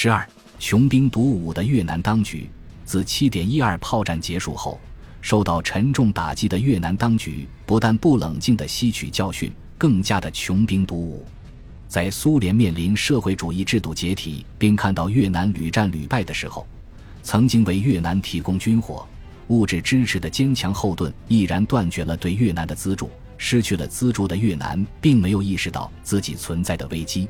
十二，穷兵黩武的越南当局，自七点一二炮战结束后，受到沉重打击的越南当局不但不冷静地吸取教训，更加的穷兵黩武。在苏联面临社会主义制度解体，并看到越南屡战屡败的时候，曾经为越南提供军火、物质支持的坚强后盾毅然断绝了对越南的资助。失去了资助的越南，并没有意识到自己存在的危机，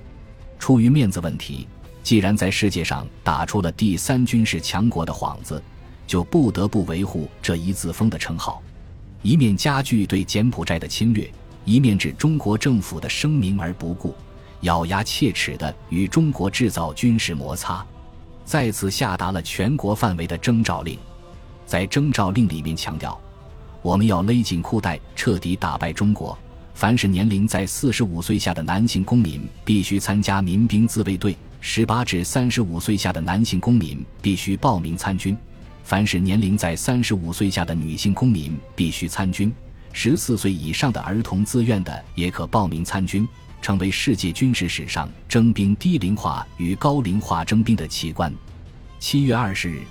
出于面子问题。既然在世界上打出了第三军事强国的幌子，就不得不维护这一自封的称号，一面加剧对柬埔寨的侵略，一面置中国政府的声明而不顾，咬牙切齿地与中国制造军事摩擦，再次下达了全国范围的征召令。在征召令里面强调，我们要勒紧裤带，彻底打败中国。凡是年龄在四十五岁下的男性公民，必须参加民兵自卫队。十八至三十五岁下的男性公民必须报名参军，凡是年龄在三十五岁下的女性公民必须参军，十四岁以上的儿童自愿的也可报名参军，成为世界军事史上征兵低龄化与高龄化征兵的奇观。七月二十日，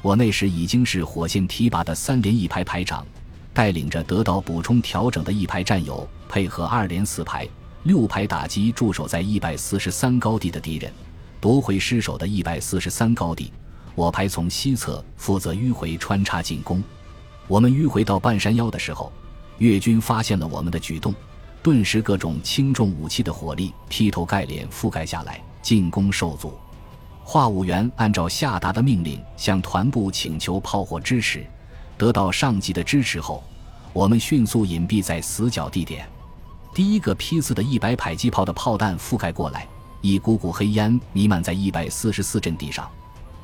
我那时已经是火线提拔的三连一排排长，带领着得到补充调整的一排战友，配合二连四排、六排打击驻守在一百四十三高地的敌人。夺回失守的一百四十三高地，我排从西侧负责迂回穿插进攻。我们迂回到半山腰的时候，越军发现了我们的举动，顿时各种轻重武器的火力劈头盖脸覆盖下来，进攻受阻。话务员按照下达的命令向团部请求炮火支持，得到上级的支持后，我们迅速隐蔽在死角地点。第一个批次的一百迫击炮的炮弹覆盖过来。一股股黑烟弥漫在一百四十四阵地上，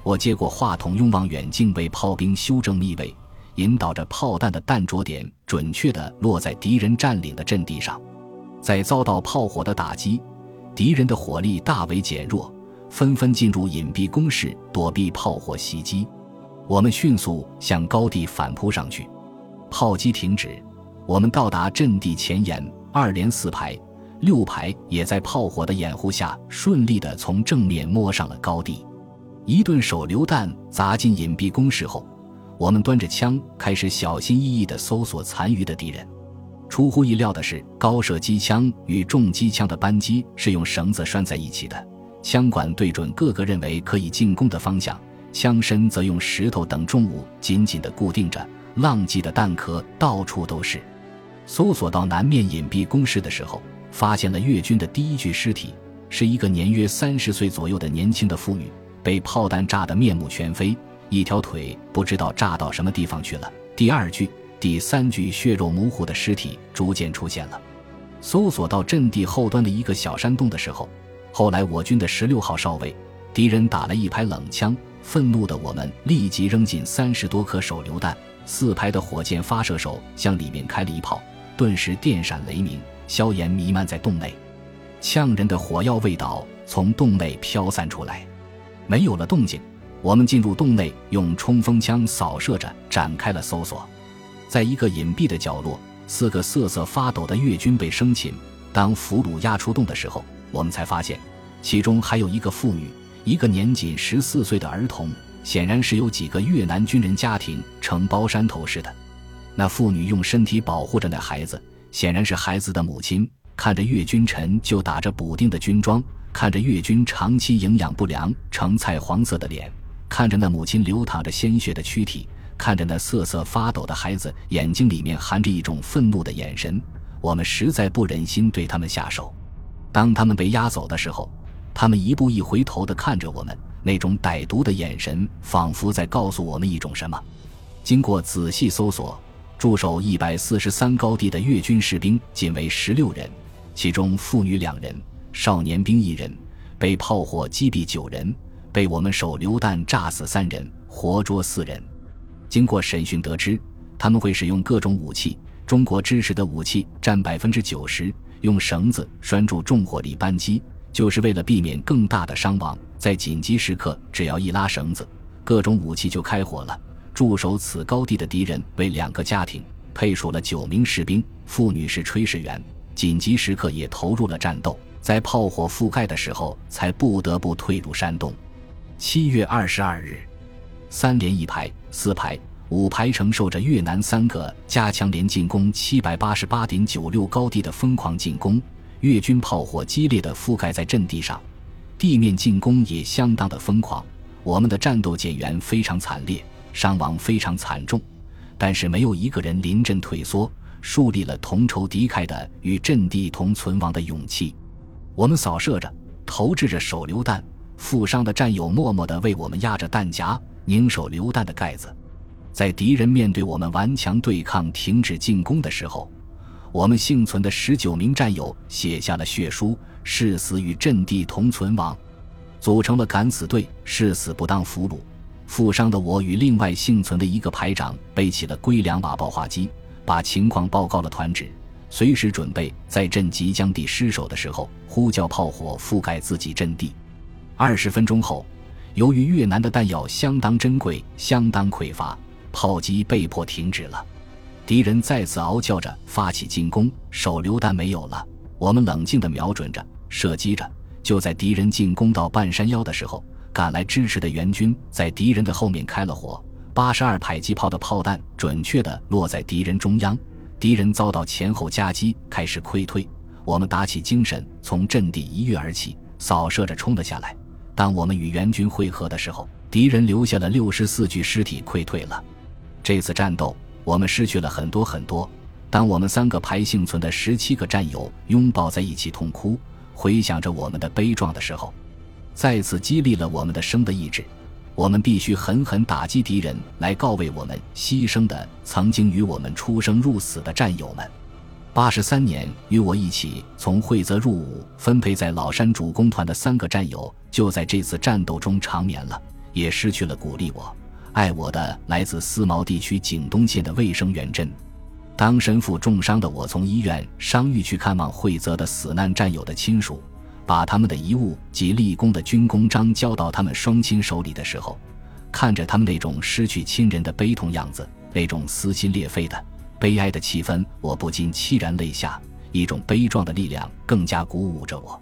我接过话筒，用望远镜为炮兵修正密位，引导着炮弹的弹着点准确地落在敌人占领的阵地上。在遭到炮火的打击，敌人的火力大为减弱，纷纷进入隐蔽工事躲避炮火袭击。我们迅速向高地反扑上去，炮击停止，我们到达阵地前沿，二连四排。六排也在炮火的掩护下顺利地从正面摸上了高地。一顿手榴弹砸进隐蔽工事后，我们端着枪开始小心翼翼地搜索残余的敌人。出乎意料的是，高射机枪与重机枪的扳机是用绳子拴在一起的，枪管对准各个认为可以进攻的方向，枪身则用石头等重物紧紧地固定着。浪迹的弹壳到处都是。搜索到南面隐蔽工事的时候。发现了越军的第一具尸体，是一个年约三十岁左右的年轻的妇女，被炮弹炸得面目全非，一条腿不知道炸到什么地方去了。第二具、第三具血肉模糊的尸体逐渐出现了。搜索到阵地后端的一个小山洞的时候，后来我军的十六号哨位，敌人打了一排冷枪，愤怒的我们立即扔进三十多颗手榴弹，四排的火箭发射手向里面开了一炮，顿时电闪雷鸣。硝烟弥漫在洞内，呛人的火药味道从洞内飘散出来。没有了动静，我们进入洞内，用冲锋枪扫射着，展开了搜索。在一个隐蔽的角落，四个瑟瑟发抖的越军被生擒。当俘虏押出洞的时候，我们才发现，其中还有一个妇女，一个年仅十四岁的儿童，显然是由几个越南军人家庭承包山头似的。那妇女用身体保护着那孩子。显然是孩子的母亲看着越军臣就打着补丁的军装，看着越军长期营养不良、呈菜黄色的脸，看着那母亲流淌着鲜血的躯体，看着那瑟瑟发抖的孩子眼睛里面含着一种愤怒的眼神，我们实在不忍心对他们下手。当他们被押走的时候，他们一步一回头地看着我们，那种歹毒的眼神仿佛在告诉我们一种什么。经过仔细搜索。驻守一百四十三高地的越军士兵仅为十六人，其中妇女两人，少年兵一人，被炮火击毙九人，被我们手榴弹炸死三人，活捉四人。经过审讯得知，他们会使用各种武器，中国支持的武器占百分之九十，用绳子拴住重火力扳机，就是为了避免更大的伤亡。在紧急时刻，只要一拉绳子，各种武器就开火了。驻守此高地的敌人为两个家庭，配属了九名士兵，妇女是炊事员。紧急时刻也投入了战斗，在炮火覆盖的时候，才不得不退入山洞。七月二十二日，三连一排、四排、五排承受着越南三个加强连进攻七百八十八点九六高地的疯狂进攻，越军炮火激烈的覆盖在阵地上，地面进攻也相当的疯狂。我们的战斗减员非常惨烈，伤亡非常惨重，但是没有一个人临阵退缩，树立了同仇敌忾的与阵地同存亡的勇气。我们扫射着，投掷着手榴弹。负伤的战友默默地为我们压着弹夹，拧手榴弹的盖子。在敌人面对我们顽强对抗、停止进攻的时候，我们幸存的十九名战友写下了血书：“誓死与阵地同存亡。”组成了敢死队，誓死不当俘虏。负伤的我与另外幸存的一个排长背起了龟两瓦爆化机，把情况报告了团指，随时准备在阵即将地失守的时候呼叫炮火覆盖自己阵地。二十分钟后，由于越南的弹药相当珍贵、相当匮乏，炮击被迫停止了。敌人再次嗷叫着发起进攻，手榴弹没有了。我们冷静地瞄准着、射击着。就在敌人进攻到半山腰的时候，赶来支持的援军在敌人的后面开了火。八十二迫击炮的炮弹准确地落在敌人中央，敌人遭到前后夹击，开始溃退。我们打起精神，从阵地一跃而起，扫射着冲了下来。当我们与援军会合的时候，敌人留下了六十四具尸体，溃退了。这次战斗，我们失去了很多很多。当我们三个排幸存的十七个战友拥抱在一起痛哭，回想着我们的悲壮的时候，再次激励了我们的生的意志。我们必须狠狠打击敌人，来告慰我们牺牲的曾经与我们出生入死的战友们。八十三年，与我一起从惠泽入伍、分配在老山主攻团的三个战友，就在这次战斗中长眠了，也失去了鼓励我、爱我的来自思茅地区景东县的卫生员真。当身负重伤的我从医院伤愈去看望惠泽的死难战友的亲属，把他们的遗物及立功的军功章交到他们双亲手里的时候，看着他们那种失去亲人的悲痛样子，那种撕心裂肺的。悲哀的气氛，我不禁凄然泪下。一种悲壮的力量更加鼓舞着我。